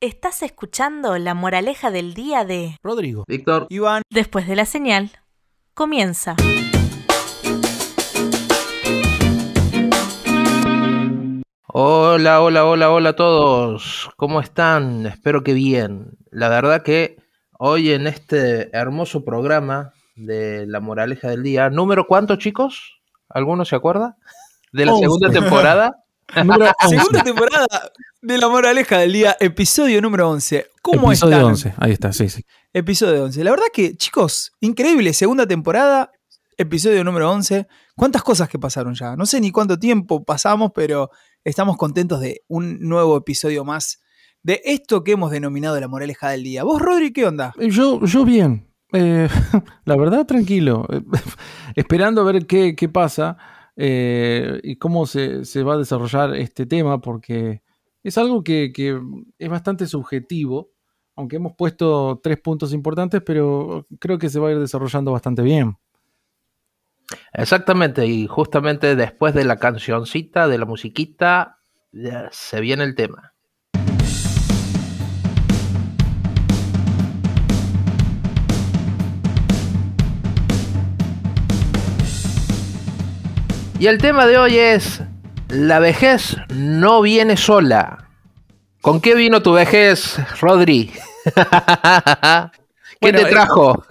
Estás escuchando la moraleja del día de Rodrigo. Víctor. Iván. Después de la señal, comienza. Hola, hola, hola, hola a todos. ¿Cómo están? Espero que bien. La verdad que hoy en este hermoso programa de la moraleja del día, ¿número cuánto, chicos? ¿Alguno se acuerda? De la segunda temporada. Número Segunda temporada de La Moraleja del Día, episodio número 11. ¿Cómo Episodio están? 11. Ahí está, sí, sí. Episodio 11. La verdad que, chicos, increíble. Segunda temporada, episodio número 11. ¿Cuántas cosas que pasaron ya? No sé ni cuánto tiempo pasamos, pero estamos contentos de un nuevo episodio más de esto que hemos denominado La Moraleja del Día. ¿Vos, Rodri, qué onda? Yo, yo bien. Eh, la verdad, tranquilo. Eh, Esperando a ver qué, qué pasa eh, y cómo se, se va a desarrollar este tema, porque es algo que, que es bastante subjetivo, aunque hemos puesto tres puntos importantes, pero creo que se va a ir desarrollando bastante bien. Exactamente, y justamente después de la cancioncita, de la musiquita, se viene el tema. Y el tema de hoy es, la vejez no viene sola. ¿Con qué vino tu vejez, Rodri? ¿Qué Bueno, te eh, trajo?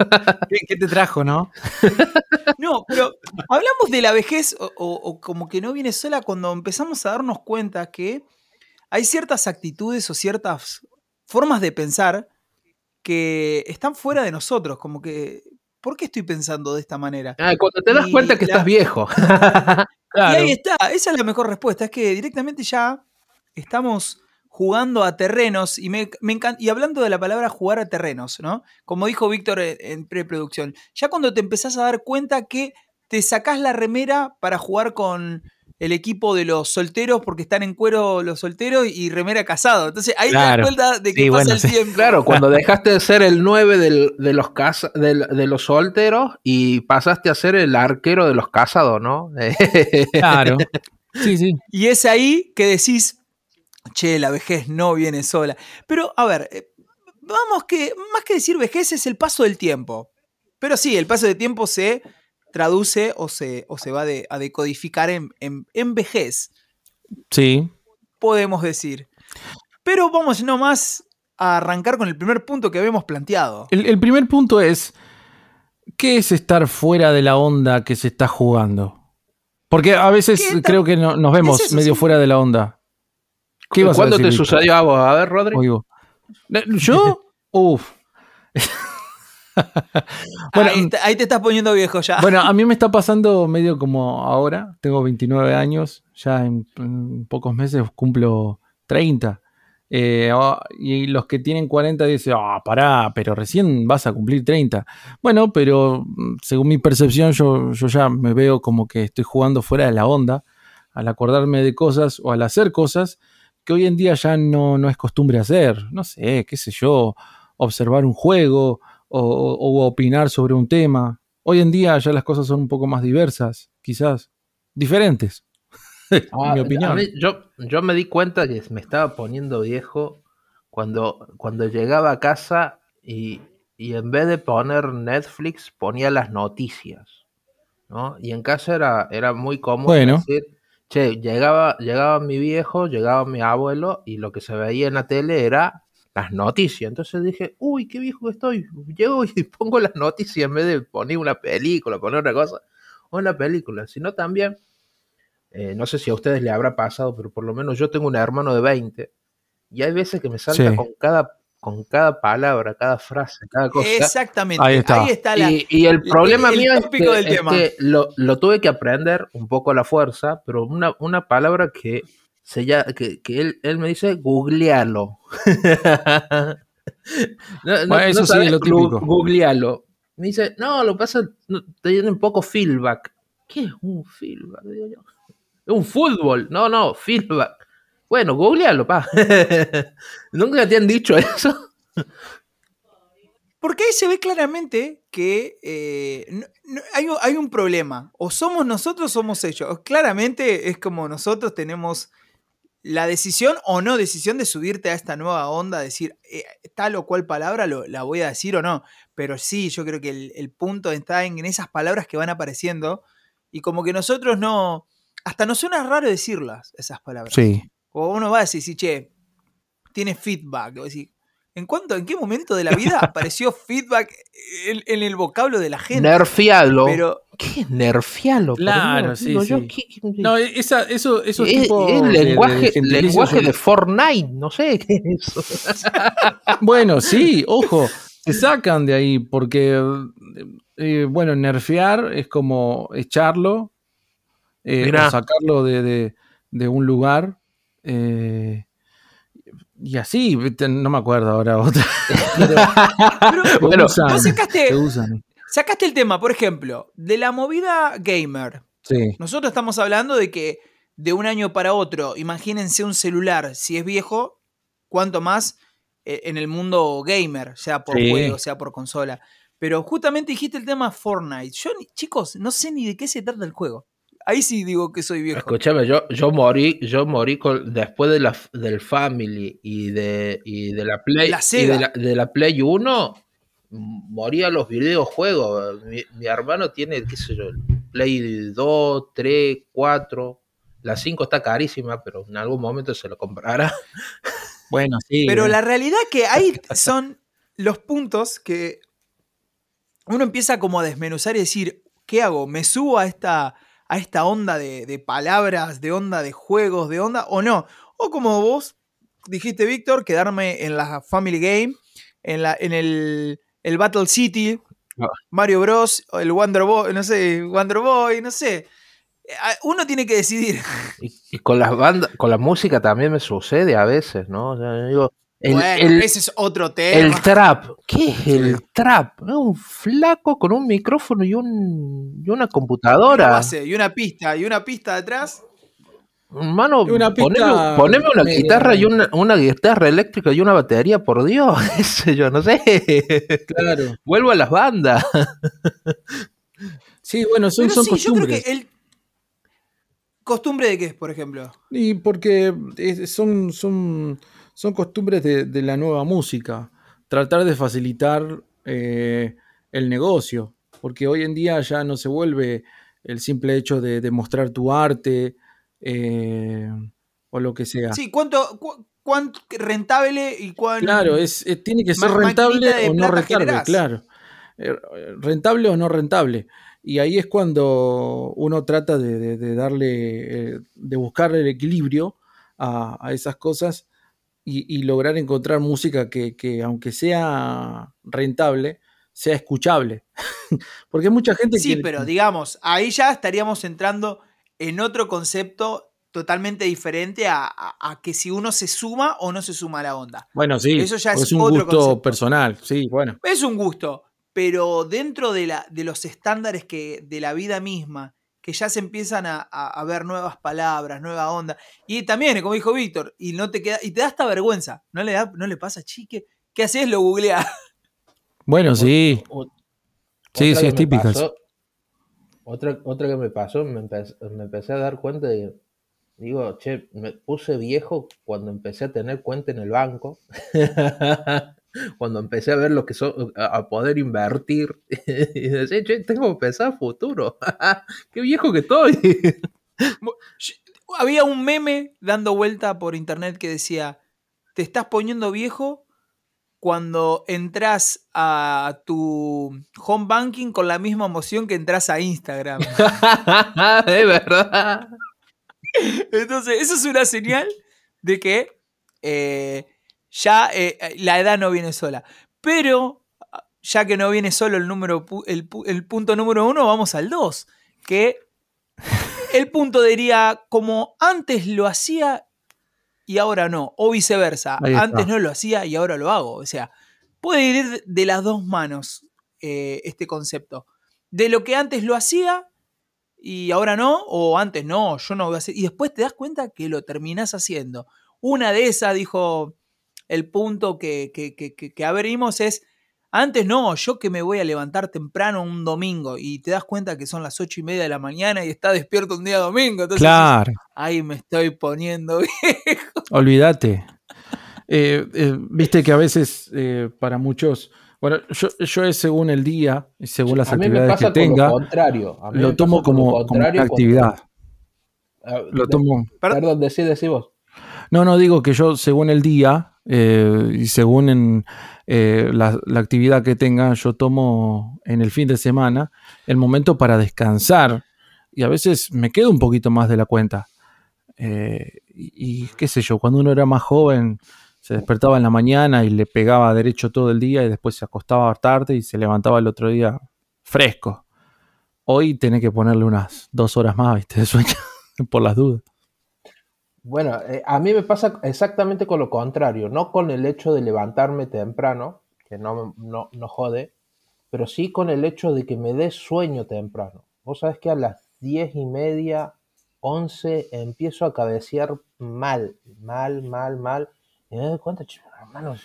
¿Qué, qué te trajo, no? No, pero hablamos de la vejez o como que no viene sola cuando empezamos a darnos cuenta que hay ciertas actitudes o ciertas formas de pensar que están fuera de nosotros, como que, ¿por qué estoy pensando de esta manera? Ah, cuando te das Y cuenta que la- estás viejo. Y ahí está, esa es la mejor respuesta, es que directamente ya estamos jugando a terrenos y me, me encan- y hablando de la palabra jugar a terrenos, ¿no? Como dijo Víctor en, en preproducción, ya cuando te empezás a dar cuenta que te sacás la remera para jugar con el equipo de los solteros porque están en cuero los solteros y remera casado. Entonces ahí Claro. te das cuenta de que Sí, pasa bueno, el sí. tiempo. Claro, cuando dejaste de ser el 9 del- de, los casa- del- de los solteros y pasaste a ser el arquero de los casados, ¿no? Claro. Sí, sí. Y es ahí que decís, che, la vejez no viene sola. Pero, a ver, eh, vamos que, más que decir vejez es el paso del tiempo. Pero sí, el paso del tiempo se traduce o se, o se va de- a decodificar en, en, en vejez, Sí. podemos decir. Pero vamos nomás a arrancar con el primer punto que habíamos planteado. El, el primer punto es, ¿qué es estar fuera de la onda que se está jugando? Porque a veces ¿Qué ta- creo que no- nos vemos es medio sí? fuera de la onda. ¿Qué ibas a ¿Cuándo decir, te sucedió a vos? A ver, Rodri. Oigo. ¿Yo? Uf. bueno, ahí, te- ahí te estás poniendo viejo ya. bueno, a mí me está pasando medio como ahora. Tengo 29 años. Ya en, en pocos meses cumplo 30. Eh, ah, y los que tienen 40 dicen, ah, pará, pero recién vas a cumplir 30. Bueno, pero mm, según mi percepción, yo, yo ya me veo como que estoy jugando fuera de la onda al acordarme de cosas o al hacer cosas que hoy en día ya no, no es costumbre hacer. No sé, qué sé yo, observar un juego o, opinar sobre un tema. Hoy en día ya las cosas son un poco más diversas, quizás, diferentes. Ah, mi opinión. mí- yo, yo me di cuenta que me estaba poniendo viejo cuando, cuando llegaba a casa y, y en vez de poner Netflix ponía las noticias. ¿no? Y en casa era, era muy común Bueno. decir, che, llegaba, llegaba mi viejo, llegaba mi abuelo y lo que se veía en la tele era las noticias. Entonces dije, uy, qué viejo que estoy. Llego y pongo las noticias en vez de poner una película, poner otra cosa. O una película, sino también eh, no sé si a ustedes les habrá pasado, pero por lo menos yo tengo un hermano de 20 y hay veces que me salta Sí. con cada con cada palabra, cada frase, cada cosa. Exactamente. Ahí está. la, Y, y el problema el mío es, tópico que, del es tema. que lo, lo tuve que aprender un poco a la fuerza, pero una, una palabra que, se ya, que, que él, él me dice, googlealo. no, Bueno, eso sí sabes, es lo típico. Googlealo. Me dice, no, lo que pasa no, tiene un poco feedback. ¿Qué es un feedback? Digo yo. Es un fútbol. No, no, feedback. Bueno, googlealo, pa. ¿Nunca te han dicho eso? Porque ahí se ve claramente que eh, no- no- hay, hay un problema. O somos nosotros o somos ellos. Claramente es como nosotros tenemos la decisión o no decisión de subirte a esta nueva onda, decir eh, tal o cual palabra lo, la voy a decir o no. Pero sí, yo creo que el, punto está en, esas palabras que van apareciendo y como que nosotros no, hasta nos suena raro decirlas, esas palabras. Sí. O uno va a decir, sí, che, tiene feedback. O decir, ¿En cuánto, en qué momento de la vida apareció feedback en, el vocablo de la gente? Nerfialo. Pero, ¿Qué nerfialo? Claro, sí, sí. No, esa, eso, eso es, tipo el lenguaje, de, lenguaje de Fortnite, no sé qué es eso. bueno, sí, ojo, se sacan de ahí porque, eh, bueno, nerfear es como echarlo, eh, o sacarlo de, de, de un lugar. Eh, y así, no me acuerdo ahora otra. Pero, sacaste, el tema, por ejemplo, de la movida gamer. Sí. Nosotros estamos hablando de que de un año para otro, imagínense un celular, si es viejo, cuánto más eh, en el mundo gamer, sea por juego, sea por consola. Pero justamente dijiste el tema Fortnite. Yo, chicos, no sé ni de qué se trata el juego. Ahí sí digo que soy viejo. Escúchame, yo, yo morí, yo morí después de la, del Family y de, de la Play de, la, Play 1, morí a los videojuegos. Mi, mi, hermano tiene, qué sé yo, Play 2, 3, 4. La 5 está carísima, pero en algún momento se lo comprará. Bueno, sí. Pero la realidad que ahí son los puntos que uno empieza como a desmenuzar y decir, ¿qué hago? ¿Me subo a esta a esta onda de, palabras, de onda de juegos, de onda, o no. O como vos dijiste, Víctor, quedarme en la Family Game, en, la, en el, el Battle City, ah. Mario Bros, el Wonder Boy, no sé, Wonder Boy, no sé. Uno tiene que decidir. Y, con las bandas, con la música también me sucede a veces, ¿no? digo, el, ese es otro tema. El trap. ¿Qué es el trap? Un flaco con un micrófono y, un, y una computadora. y una pista, y una pista detrás. Mano, una poneme, una guitarra y una, una, guitarra eléctrica y una batería, por Dios. yo no sé. Claro. Vuelvo a las bandas. sí, bueno, son, son costumbres. el... ¿Costumbre de qué, por ejemplo? Y porque son, son son costumbres de, la nueva música. Tratar de facilitar eh, el negocio. Porque hoy en día ya no se vuelve el simple hecho de, mostrar tu arte eh, o lo que sea. Sí, ¿cuánto, rentable y cuánto. Claro, es, tiene que ser rentable o no rentable, claro. Eh, rentable o no rentable. Y ahí es cuando uno trata de, darle, de buscar el equilibrio a, a esas cosas y, lograr encontrar música que, aunque sea rentable, sea escuchable. Porque mucha gente... Sí, pero digamos, ahí ya estaríamos entrando en otro concepto totalmente diferente a, que si uno se suma o no se suma a la onda. Bueno, sí, eso ya es, un gusto personal, sí, bueno. Es un gusto, pero dentro de, la, de los estándares que, de la vida misma que ya se empiezan a, ver nuevas palabras, nueva onda. Y también, como dijo Víctor, y no te queda, y te da esta vergüenza. ¿No le, da, no le pasa, chique? ¿Qué haces? Lo googlea. Bueno, sí. sí, sí, es típica. Otra, otra que me pasó, me empecé, a dar cuenta de, digo, che, me puse viejo cuando empecé a tener cuenta en el banco. cuando empecé a ver lo que son, a poder invertir, y decía, che, tengo que pensar futuro. Qué viejo que estoy. Había un meme dando vuelta por internet que decía, te estás poniendo viejo cuando entras a tu home banking con la misma emoción que entras a Instagram. es verdad. Entonces, eso es una señal de que eh, ya eh, eh, la edad no viene sola. Pero, ya que no viene solo el, número, el, punto número uno, vamos al dos. Que el punto diría, como antes lo hacía y ahora no, o viceversa. Antes no lo hacía y ahora lo hago. O sea, puede ir de las dos manos eh, este concepto. De lo que antes lo hacía y ahora no, o antes no, yo no voy a hacer. Y después te das cuenta que lo terminás haciendo. Una de esas, dijo el punto que, que, abrimos es, Antes no, yo que me voy a levantar temprano un domingo y te das cuenta que son las ocho y media de la mañana y está despierto un día domingo. Entonces, claro. Ahí me estoy poniendo viejo. Olvídate. Eh, eh, viste que a veces eh, para muchos, bueno, yo, yo, es según el día y según las actividades que tenga, lo, contrario. lo tomo como, como una actividad. lo tomo. Perdón, decí, decí vos. No, no, digo que yo según el día y según en, la, la, actividad que tenga, yo tomo en el fin de semana el momento para descansar y a veces me quedo un poquito más de la cuenta. y, y, qué sé yo, cuando uno era más joven, se despertaba en la mañana y le pegaba derecho todo el día y después se acostaba tarde y se levantaba el otro día fresco. Hoy tenés que ponerle unas dos horas más, ¿viste? De sueño, por las dudas. Bueno, eh, a mí me pasa exactamente con lo contrario, no con el hecho de levantarme temprano, que no, no, no jode, pero sí con el hecho de que me dé sueño temprano. Vos sabés que a las diez y media, once, empiezo a cabecear mal, mal, mal, mal y me cuenta, hermano,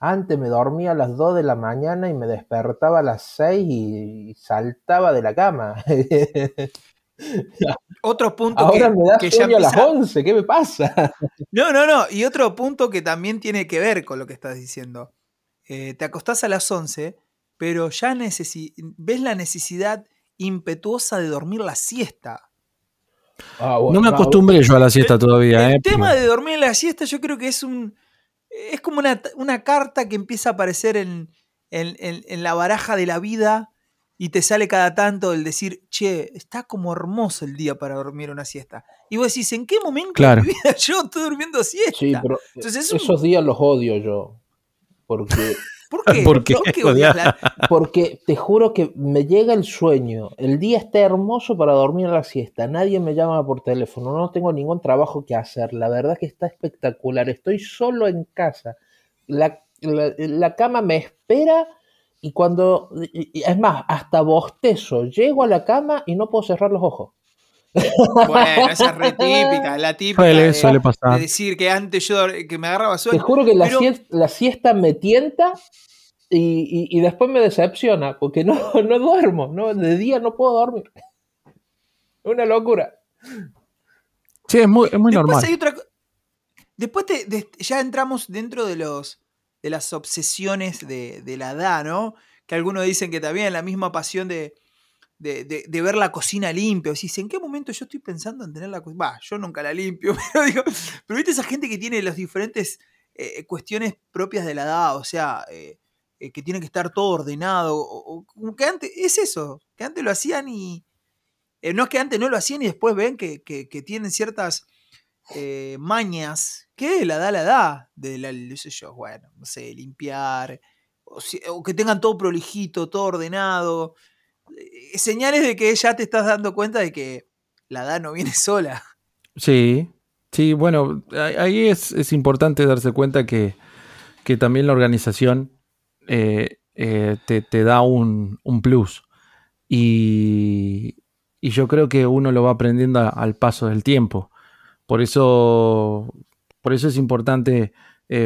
antes me dormía a las 2 de la mañana y me despertaba a las 6 y, saltaba de la cama. otro punto Ahora me da que ya a las 11, ¿qué me pasa? No, no, no. Y otro punto que también tiene que ver con lo que estás diciendo. Eh, te acostás a las 11, pero ya ves la necesidad impetuosa de dormir la siesta. Ah, no me acostumbré yo a la siesta todavía. El eh, tema de dormir en la siesta yo creo que es un... Es como una, carta que empieza a aparecer en, en, la baraja de la vida y te sale cada tanto el decir, che, está como hermoso el día para dormir una siesta. Y vos decís, ¿en qué momento de mi vida yo estoy durmiendo siesta? Sí, pero esos días los odio yo. Porque ¿Por qué? Porque te juro que me llega el sueño. El día está hermoso para dormir a la siesta. Nadie me llama por teléfono. No tengo ningún trabajo que hacer. La verdad que está espectacular. Estoy solo en casa. La, cama me espera y cuando... Es más, hasta bostezo. Llego a la cama y no puedo cerrar los ojos. Bueno, esa es re típica, la típica de, decir que antes yo que me agarraba sueño. Te juro que la, siesta, la siesta me tienta y, después me decepciona porque no, no duermo, no, de día no puedo dormir. Una locura. Sí, es muy, es muy normal. Después ya entramos dentro de los de las obsesiones de, de la edad, ¿no? Que algunos dicen que también la misma pasión de, de, ver la cocina limpia. O ¿en qué momento yo estoy pensando en tener la cocina? Va, yo nunca la limpio, pero digo, pero viste esa gente que tiene las diferentes eh, cuestiones propias de la edad, o sea, eh, eh, que tiene que estar todo ordenado, o, que antes, es eso, que antes lo hacían y... no es que antes no lo hacían y después ven que, tienen ciertas mañas, que la da la edad, de la, no sé yo, bueno, no sé, limpiar, o que tengan todo prolijito, todo ordenado. Eh, señales de que ya te estás dando cuenta de que la edad no viene sola. Sí, sí, bueno, ahí es, importante darse cuenta que, también la organización eh, eh, te, da un, plus. Y, yo creo que uno lo va aprendiendo al paso del tiempo. Por eso, por eso es importante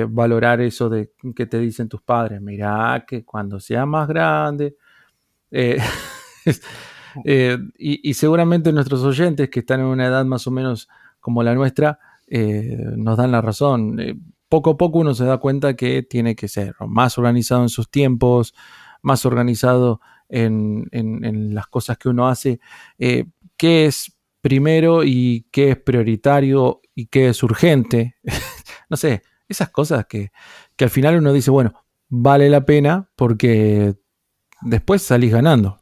valorar eso de que te dicen tus padres. Mira que cuando sea más grande, eh, eh, y, seguramente nuestros oyentes que están en una edad más o menos como la nuestra, eh, nos dan la razón. poco a poco uno se da cuenta que tiene que ser más organizado en sus tiempos, más organizado en, las cosas que uno hace, qué es primero y qué es prioritario y qué es urgente. no sé, esas cosas que, que al final uno dice, bueno, vale la pena porque después salís ganando.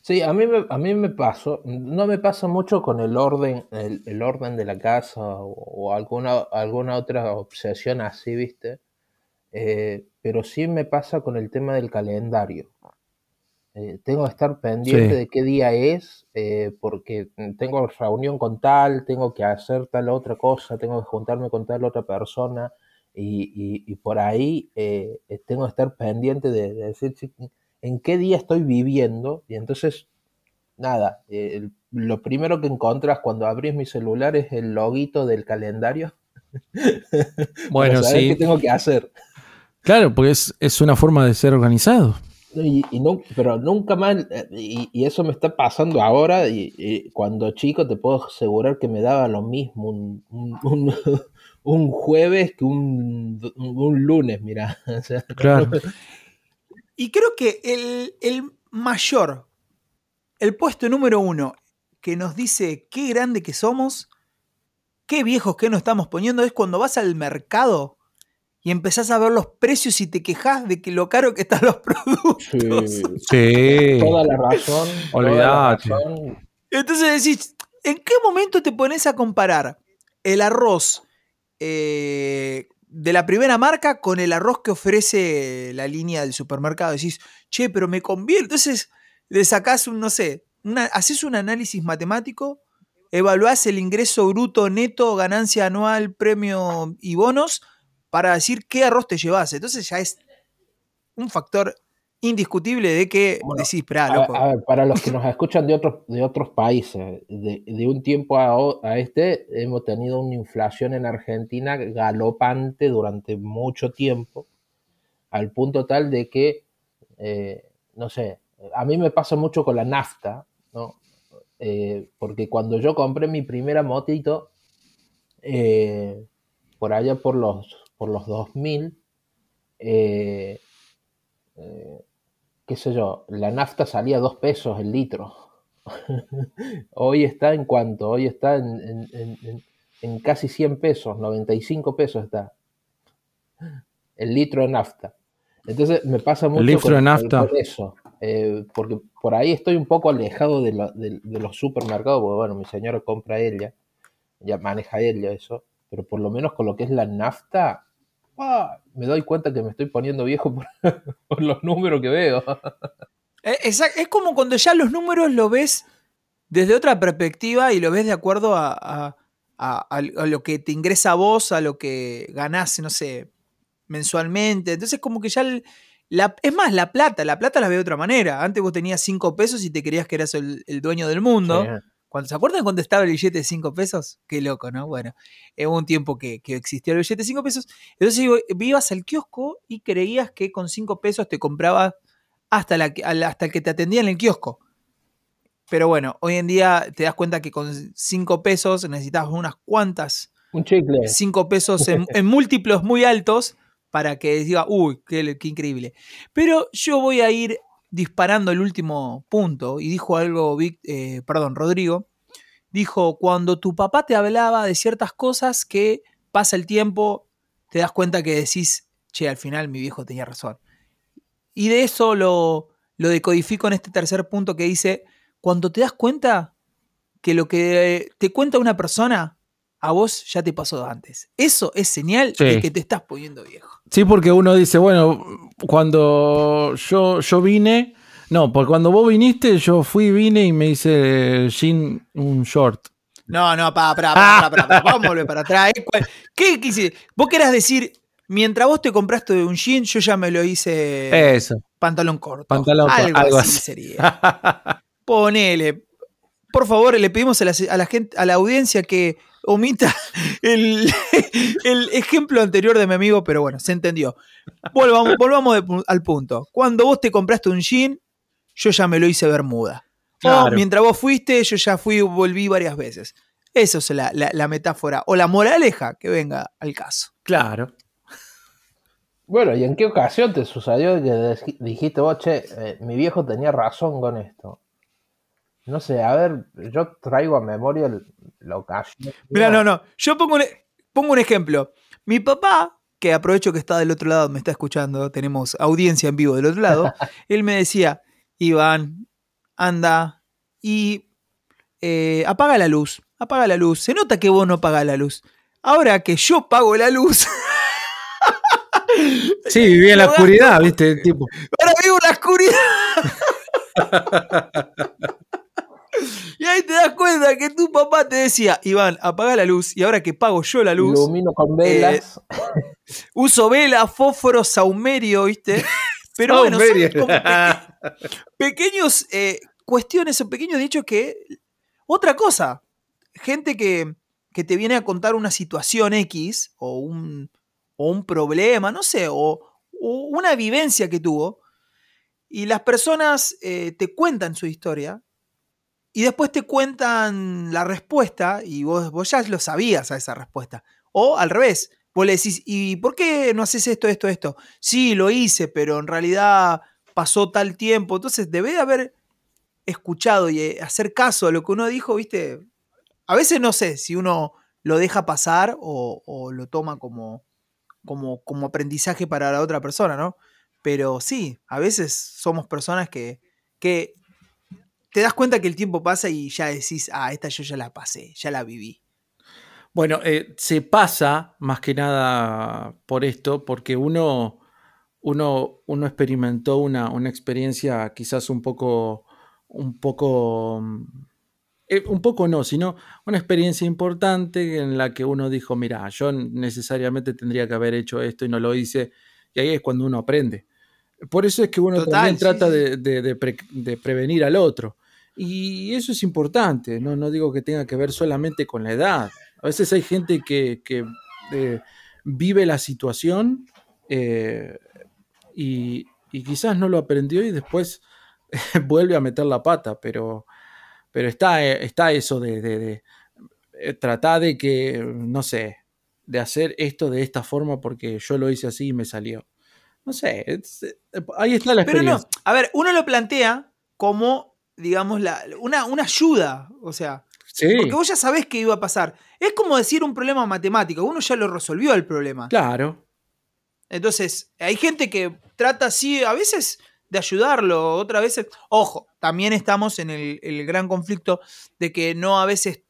Sí, a mí, me, a mí me pasó, no me pasa mucho con el orden, el, orden de la casa o, alguna, alguna otra obsesión así, ¿viste? Eh, pero sí me pasa con el tema del calendario. Eh, tengo que estar pendiente de qué día es, eh, porque tengo reunión con tal, tengo que hacer tal otra cosa, tengo que juntarme con tal otra persona, y, por ahí eh, tengo que estar pendiente de, decir en qué día estoy viviendo. Y entonces, nada, lo primero que encontras cuando abrís mi celular es el loguito del calendario. Bueno, sí. ¿Qué tengo que hacer? Claro, porque es, es una forma de ser organizado. Y, no, pero nunca más, eh, y, eso me está pasando ahora, y, cuando chico te puedo asegurar que me daba lo mismo un, un, jueves que un, lunes, mira. claro. Y creo que el, el mayor, el puesto número uno que nos dice qué grande que somos, qué viejos que nos estamos poniendo, es cuando vas al mercado y empezás a ver los precios y te quejas de que lo caro que están los productos. Sí. Toda la razón. Olvídate. Entonces decís, ¿en qué momento te pones a comparar el arroz eh, de la primera marca con el arroz que ofrece la línea del supermercado? Decís, che, pero me conviene. Entonces le sacás un, no sé, haces un análisis matemático, evaluás el ingreso bruto, neto, ganancia anual, premio y bonos para decir qué arroz te llevas. Entonces ya es un factor indiscutible de que decís, espera, loco. para los que nos escuchan de otros, de otros países, de, un tiempo a, este, hemos tenido una inflación en Argentina galopante durante mucho tiempo, al punto tal de que, eh, no sé, a mí me pasa mucho con la nafta, ¿no? Eh, porque cuando yo compré mi primera motito, eh, por allá por los por los 2000, eh, eh, qué sé yo, la nafta salía a 2 pesos el litro. hoy está en cuánto, hoy está en, casi 100 pesos, 95 pesos está. El litro de nafta. Entonces me pasa mucho el litro de nafta. eso. Eh, porque por ahí estoy un poco alejado de, de, los supermercados, porque bueno, mi señora compra ella, ya maneja ella eso, pero por lo menos con lo que es la nafta, Ah, me doy cuenta que me estoy poniendo viejo por, los números que veo. Eh, es, como cuando ya los números lo ves desde otra perspectiva y lo ves de acuerdo a, lo que te ingresa a vos, a lo que ganás, no sé, mensualmente. Entonces como que ya... la, es más, la plata, la plata la veo de otra manera. Antes vos tenías 5 pesos y te creías que eras el, dueño del mundo. ¿Se acuerdan cuando estaba el billete de 5 pesos? Qué loco, ¿no? Bueno, hubo un tiempo que, que, existía el billete de 5 pesos. Entonces ibas al kiosco y creías que con 5 pesos te comprabas hasta, la, hasta el que te atendía en el kiosco. Pero bueno, hoy en día te das cuenta que con 5 pesos necesitas unas cuantas. Un chicle. 5 pesos en, múltiplos muy altos para que diga, uy, qué, qué increíble. Pero yo voy a ir disparando el último punto y dijo algo, eh, perdón, Rodrigo, dijo, cuando tu papá te hablaba de ciertas cosas que pasa el tiempo, te das cuenta que decís, che, al final mi viejo tenía razón. Y de eso lo, lo decodifico en este tercer punto que dice, cuando te das cuenta que lo que te cuenta una persona, a vos ya te pasó antes. Eso es señal de que te estás poniendo viejo. Sí, porque uno dice, bueno, cuando yo, yo vine, no, porque cuando vos viniste, yo fui, vine y me hice jean un short. No, no, para, para, para, para, para, vamos a volver para atrás. ¿Qué quisiste? Vos querás decir, mientras vos te compraste un jean, yo ya me lo hice Eso. pantalón corto. Pantalón corto, algo, así, sería. Ponele. Por favor, le pedimos a la, a la gente, a la audiencia que omita el, ejemplo anterior de mi amigo, pero bueno, se entendió. Volvamos, volvamos al punto. Cuando vos te compraste un jean, yo ya me lo hice bermuda. O mientras vos fuiste, yo ya fui y volví varias veces. Eso es la, metáfora o la moraleja que venga al caso. Claro. Bueno, ¿y en qué ocasión te sucedió que dijiste vos, che, eh, mi viejo tenía razón con esto? No sé, a ver, yo traigo a memoria la ocasión. Mira, no, no. Yo pongo un, pongo un ejemplo. Mi papá, que aprovecho que está del otro lado, me está escuchando, tenemos audiencia en vivo del otro lado, él me decía, Iván, anda y eh, apaga la luz, apaga la luz. Se nota que vos no pagas la luz. Ahora que yo pago la luz. sí, vivía en la oscuridad, viste, tipo. Ahora vivo en la oscuridad. Y ahí te das cuenta que tu papá te decía, Iván, apaga la luz. Y ahora que pago yo la luz. Ilumino con velas. Eh, uso vela, fósforo, saumerio, ¿viste? Pero bueno, son pequeños eh, cuestiones o pequeños dichos que. Otra cosa. Gente que, que, te viene a contar una situación X o un, o un problema, no sé, o una vivencia que tuvo y las personas eh, te cuentan su historia y después te cuentan la respuesta y vos, vos ya lo sabías a esa respuesta. O al revés, vos le decís, ¿y por qué no haces esto, esto, esto? Sí, lo hice, pero en realidad pasó tal tiempo. Entonces debe de haber escuchado y eh, hacer caso a lo que uno dijo, ¿viste? A veces no sé si uno lo deja pasar o, lo toma como, como, como aprendizaje para la otra persona, ¿no? Pero sí, a veces somos personas que, que te das cuenta que el tiempo pasa y ya decís, ah, esta yo ya la pasé, ya la viví. Bueno, eh, se pasa más que nada por esto, porque uno, uno, uno experimentó una, una, experiencia quizás un poco, un poco, eh, un poco no, sino una experiencia importante en la que uno dijo, mira, yo necesariamente tendría que haber hecho esto y no lo hice, y ahí es cuando uno aprende. Por eso es que uno también trata De, prevenir al otro. Y eso es importante, ¿no? no digo que tenga que ver solamente con la edad. A veces hay gente que, eh, vive la situación eh, y, quizás no lo aprendió y después vuelve a meter la pata, pero, pero está, está eso de, eh, tratar de que, no sé, de hacer esto de esta forma porque yo lo hice así y me salió. No sé, ahí está la experiencia. Pero no, a ver, uno lo plantea como, digamos, la, una, una ayuda, o sea, porque vos ya sabés qué iba a pasar. Es como decir un problema matemático, uno ya lo resolvió el problema. Claro. Entonces, hay gente que trata así, a veces de ayudarlo, otras veces. Ojo, también estamos en el, gran conflicto de que no a veces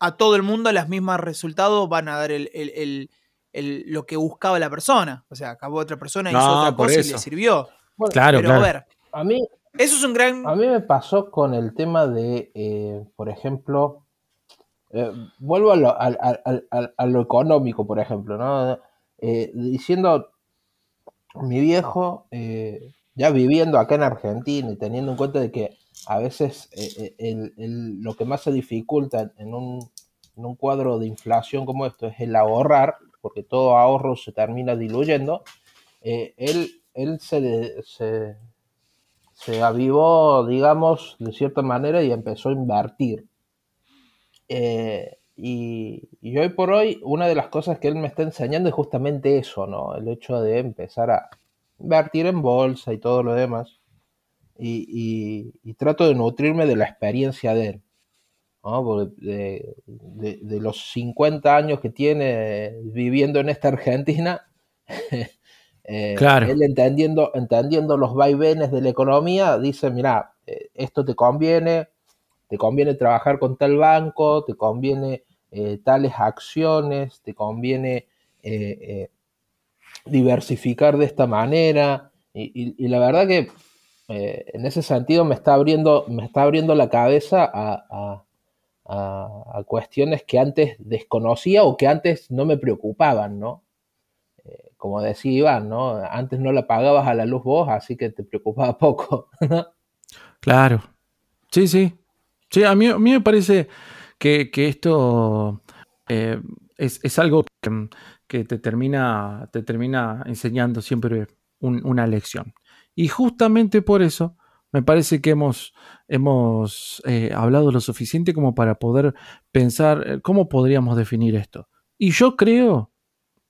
a todo el mundo las mismas resultados van a dar el, lo que buscaba la persona. O sea, acabó otra persona y hizo otra cosa y le sirvió. claro, pero a ver. A mí, eso es un gran. A mí me pasó con el tema de, eh, por ejemplo, eh, vuelvo a lo, a, lo, económico, por ejemplo, ¿no? Eh, diciendo, mi viejo, ya viviendo acá en Argentina y teniendo en cuenta de que a veces lo que más se dificulta en un, en un cuadro de inflación como esto es el ahorrar, porque todo ahorro se termina diluyendo, él, él se, se se avivó, digamos, de cierta manera y empezó a invertir. Eh, y, hoy por hoy, una de las cosas que él me está enseñando es justamente eso, ¿no? El hecho de empezar a invertir en bolsa y todo lo demás. Y, trato de nutrirme de la experiencia de él. ¿no? de, de, los 50 años que tiene viviendo en esta Argentina, Eh, claro. Él entendiendo, entendiendo los vaivenes de la economía, dice, mira, eh, esto te conviene, te conviene trabajar con tal banco, te conviene eh, tales acciones, te conviene diversificar de esta manera. Y, la verdad que en ese sentido me está abriendo, me está abriendo la cabeza a, a cuestiones que antes desconocía o que antes no me preocupaban, ¿no? Como decía Iván, ¿no? Antes no la pagabas a la luz vos, así que te preocupaba poco. claro. Sí, sí. Sí, a mí, a mí me parece que, esto eh, es, algo que, te, termina, te termina enseñando siempre una lección. Y justamente por eso me parece que hemos, hemos eh, hablado lo suficiente como para poder pensar eh, cómo podríamos definir esto. Y yo creo,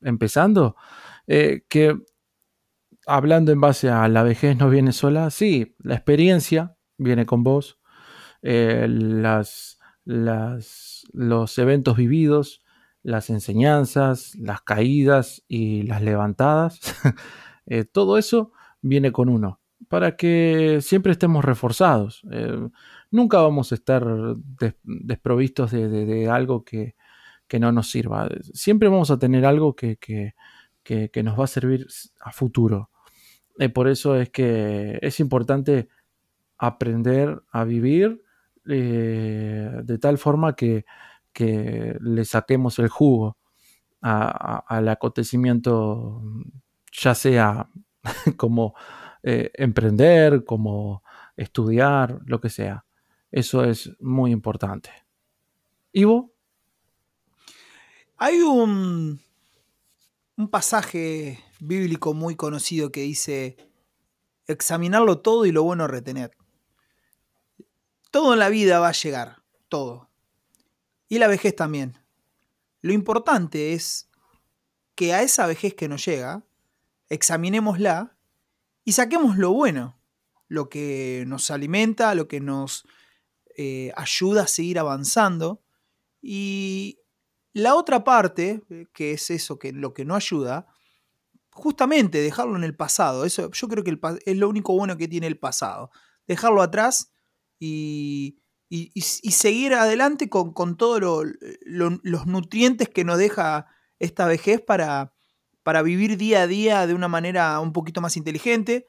empezando, eh, que hablando en base a la vejez no viene sola, sí, la experiencia viene con vos, eh, las, los eventos vividos, las enseñanzas, las caídas y las levantadas, eh, todo eso viene con uno, para que siempre estemos reforzados. nunca vamos a estar desprovistos de, algo que, no nos sirva. Siempre vamos a tener algo que, que, nos va a servir a futuro. y por eso es que es importante aprender a vivir eh, de tal forma que, le saquemos el jugo al acontecimiento, ya sea como eh, emprender, como estudiar, lo que sea. Eso es muy importante. Ivo. Hay un, un pasaje bíblico muy conocido que dice, examinarlo todo y lo bueno retener. Todo en la vida va a llegar, todo. Y la vejez también. Lo importante es que a esa vejez que nos llega, examinémosla y saquemos lo bueno, lo que nos alimenta, lo que nos eh, ayuda a seguir avanzando. Y la otra parte, que es eso, que lo que no ayuda, justamente dejarlo en el pasado. Eso, yo creo que es lo único bueno que tiene el pasado. Dejarlo atrás y, y, seguir adelante con, con todos los nutrientes que nos deja esta vejez para, para vivir día a día de una manera un poquito más inteligente,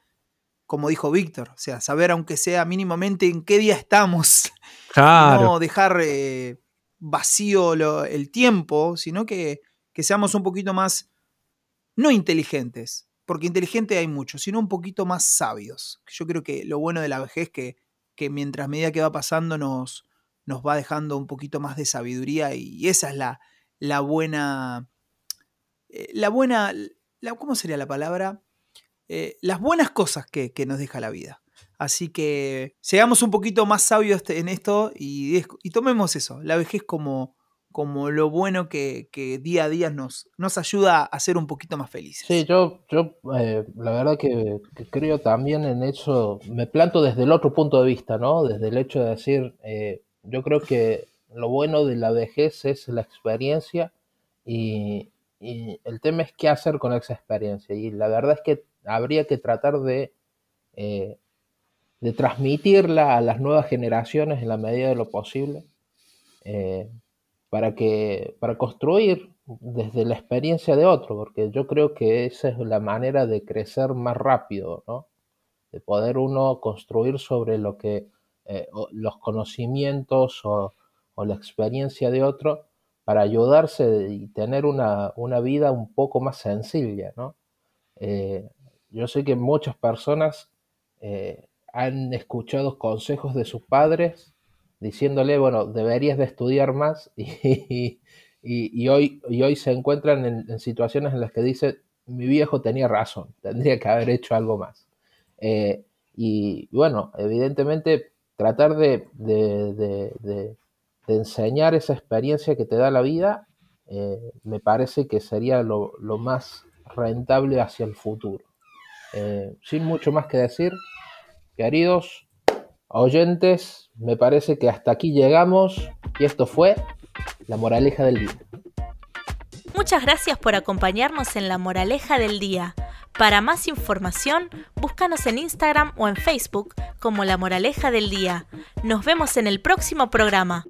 como dijo Víctor, o sea, saber aunque sea mínimamente en qué día estamos, no dejar eh, vacío el tiempo, sino que, que seamos un poquito más, no inteligentes, porque inteligente hay mucho, sino un poquito más sabios. Yo creo que lo bueno de la vejez es que, que mientras medida que va pasando nos, va dejando un poquito más de sabiduría y esa es la, la buena, eh, la buena, ¿cómo sería la palabra? Eh, las buenas cosas que, nos deja la vida. Así que seamos un poquito más sabios en esto y, tomemos eso, la vejez como, como lo bueno que, día a día nos, nos ayuda a ser un poquito más felices. Sí, yo, yo eh, la verdad que, creo también en eso, me planto desde el otro punto de vista, ¿no? Desde el hecho de decir, yo creo que lo bueno de la vejez es la experiencia y, y el tema es qué hacer con esa experiencia. Y la verdad es que habría que tratar de, eh, de transmitirla a las nuevas generaciones en la medida de lo posible. Eh, para que para construir desde la experiencia de otro, porque yo creo que esa es la manera de crecer más rápido, ¿no? De poder uno construir sobre lo que eh, los conocimientos o, o, la experiencia de otro para ayudarse y tener una, vida un poco más sencilla, ¿no? Eh, yo sé que muchas personas han escuchado consejos de sus padres diciéndole, bueno, deberías de estudiar más y, hoy, y hoy se encuentran en, situaciones en las que dice, mi viejo tenía razón, tendría que haber hecho algo más. Eh, y bueno, evidentemente tratar de de enseñar esa experiencia que te da la vida, eh, me parece que sería lo, más rentable hacia el futuro. Eh, sin mucho más que decir, queridos oyentes, me parece que hasta aquí llegamos y esto fue la moraleja del día. Muchas gracias por acompañarnos en la moraleja del día. Para más información, búscanos en Instagram o en Facebook como La Moraleja del Día. Nos vemos en el próximo programa.